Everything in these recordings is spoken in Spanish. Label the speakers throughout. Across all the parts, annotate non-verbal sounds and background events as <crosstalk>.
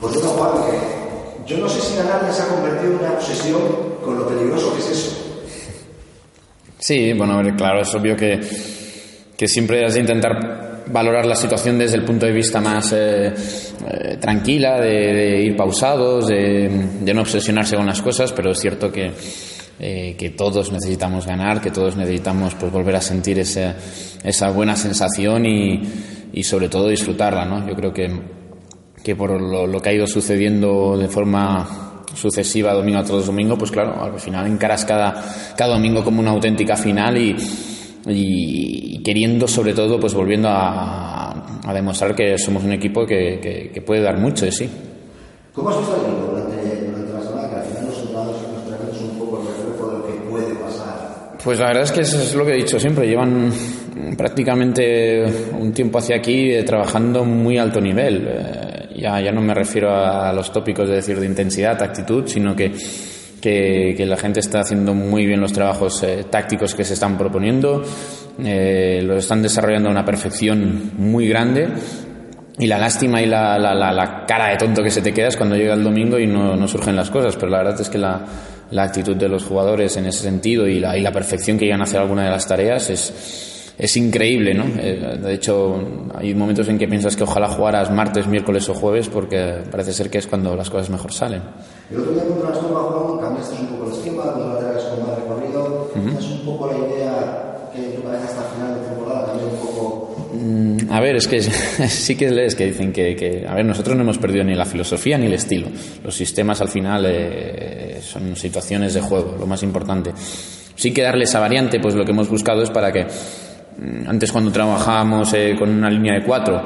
Speaker 1: Por otro lado, yo no sé si ganar se ha convertido en una obsesión con lo peligroso que es eso.
Speaker 2: Sí, bueno, claro, es obvio que, que siempre has de intentar valorar la situación desde el punto de vista más eh, eh, tranquila, de, ir pausados, de, no obsesionarse con las cosas, pero es cierto que, eh, que todos necesitamos ganar, que todos necesitamos pues, volver a sentir esa, esa buena sensación y, y sobre todo disfrutarla. ¿no? Yo creo que, que por lo, lo que ha ido sucediendo de forma sucesiva domingo tras domingo, pues claro, al final encaras cada, cada domingo como una auténtica final y, y queriendo sobre todo, pues volviendo a, a, demostrar que somos un equipo que, que, puede dar mucho de sí.
Speaker 1: ¿Cómo has visto el equipo durante, durante la semana? Que al final los soldados los un poco el reflejo de lo que puede pasar.
Speaker 2: Pues la verdad es que eso es lo que he dicho siempre. Llevan prácticamente un tiempo hacia aquí eh, trabajando muy alto nivel. Eh, ya, ya no me refiero a los tópicos de decir de intensidad, actitud, sino que, que, la gente está haciendo muy bien los trabajos eh, tácticos que se están proponiendo, eh, están desarrollando a una perfección muy grande. Y la lástima y la, la, cara de tonto que se te queda es cuando llega el domingo y no, no surgen las cosas. Pero la verdad es que la, la actitud de los jugadores en ese sentido y la, y la perfección que llegan a hacer alguna de las tareas es, es increíble, ¿no? Eh, de hecho, hay momentos en que piensas que ojalá jugaras martes, miércoles o jueves porque parece ser que es cuando las cosas mejor salen.
Speaker 1: El otro día contra las Juan, cambiaste un poco el esquema, los laterales con más recorrido. ¿Es un poco la idea que tu cabeza hasta el final de temporada también un poco...?
Speaker 2: Mm, a ver, es que <laughs> sí que lees que dicen que, que, a ver, nosotros no hemos perdido ni la filosofía ni el estilo. Los sistemas al final eh, son situaciones de juego, lo más importante. Sí que darle esa variante, pues lo que hemos buscado es para que antes cuando trabajábamos eh, con una línea de cuatro,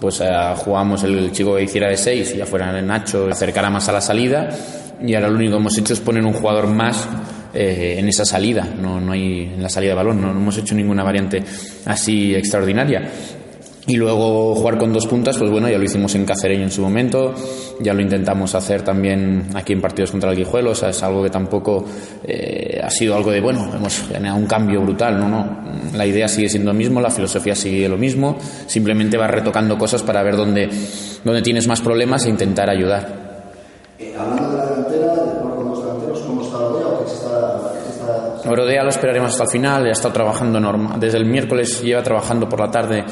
Speaker 2: pues eh, jugábamos el chico que hiciera de seis y ya fuera Nacho, acercara más a la salida y ahora lo único que hemos hecho es poner un jugador más eh, en esa salida, no, no hay en la salida de balón, no hemos hecho ninguna variante así extraordinaria. Y luego jugar con dos puntas, pues bueno, ya lo hicimos en Cacereño en su momento, ya lo intentamos hacer también aquí en partidos contra el Guijuelo, o sea, es algo que tampoco eh, ha sido algo de, bueno, hemos generado un cambio brutal, no, no, la idea sigue siendo lo mismo, la filosofía sigue lo mismo, simplemente vas retocando cosas para ver dónde, dónde tienes más problemas e intentar ayudar.
Speaker 1: Eh, hablando de la delantera, de con los delanteros, ¿cómo está Rodea?
Speaker 2: está, Rodea lo esperaremos hasta el final, ya ha estado trabajando normal, desde el miércoles lleva trabajando por la tarde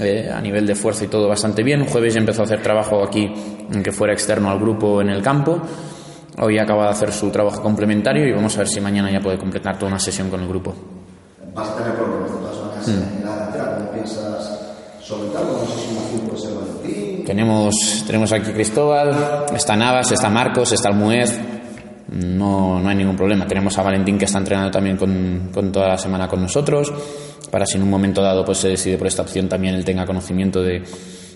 Speaker 2: eh, a nivel de fuerza y todo bastante bien. Jueves ya empezó a hacer trabajo aquí, que fuera externo al grupo en el campo. Hoy acaba de hacer su trabajo complementario y vamos a ver si mañana ya puede completar toda una sesión con el grupo.
Speaker 1: Vas a tener problemas de todas maneras mm. en la delantera. ¿Cómo piensas solventarlo? No sé si una puede ser Valentín.
Speaker 2: Tenemos, tenemos aquí Cristóbal, está Navas, está Marcos, está Almuez. No, no hay ningún problema. Tenemos a Valentín que está entrenando también con, con toda la semana con nosotros para si en un momento dado pues se decide por esta opción también él tenga conocimiento de,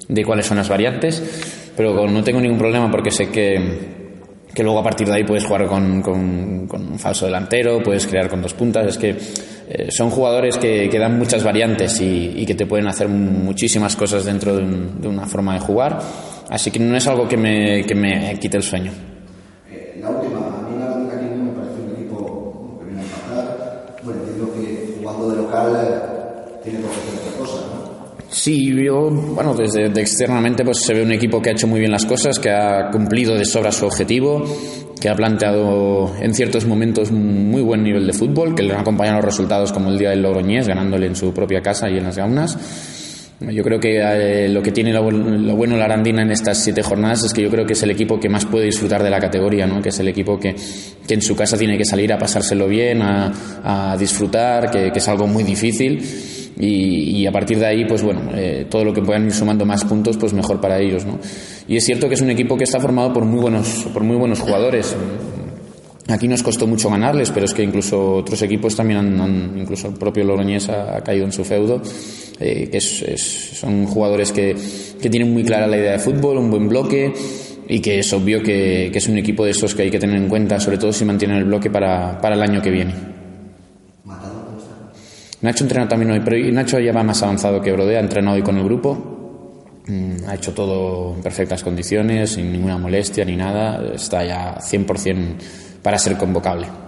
Speaker 2: de cuáles son las variantes, pero no tengo ningún problema porque sé que, que luego a partir de ahí puedes jugar con, con, un falso delantero, puedes crear con dos puntas, es que eh, son jugadores que, que, dan muchas variantes y, que te pueden hacer muchísimas cosas dentro de, de, una forma de jugar, así que no es algo que me, que me quite el sueño. Sí, yo, bueno, desde externamente pues se ve un equipo que ha hecho muy bien las cosas, que ha cumplido de sobra su objetivo, que ha planteado en ciertos momentos muy buen nivel de fútbol, que le han acompañado los resultados como el día del Logroñés, ganándole en su propia casa y en las gaunas. Yo creo que eh, lo que tiene lo, bueno la Arandina en estas siete jornadas es que yo creo que es el equipo que más puede disfrutar de la categoría, ¿no? que es el equipo que, que en su casa tiene que salir a pasárselo bien, a, a disfrutar, que, que es algo muy difícil y, a partir de ahí, pues bueno, eh, todo lo que puedan ir sumando más puntos, pues mejor para ellos, ¿no? Y es cierto que es un equipo que está formado por muy buenos, por muy buenos jugadores. Aquí nos costó mucho ganarles, pero es que incluso otros equipos también han, incluso el propio Logroñés ha, caído en su feudo, eh, que son jugadores que, que, tienen muy clara la idea de fútbol, un buen bloque y que es obvio que, que, es un equipo de esos que hay que tener en cuenta, sobre todo si mantienen el bloque para, para el año que viene. Nacho entrena también hoy, pero Nacho ya va más avanzado que Brodea, ha entrenado hoy con el grupo, mm, ha hecho todo en perfectas condiciones, sin ninguna molestia ni nada, está ya 100% para ser convocable.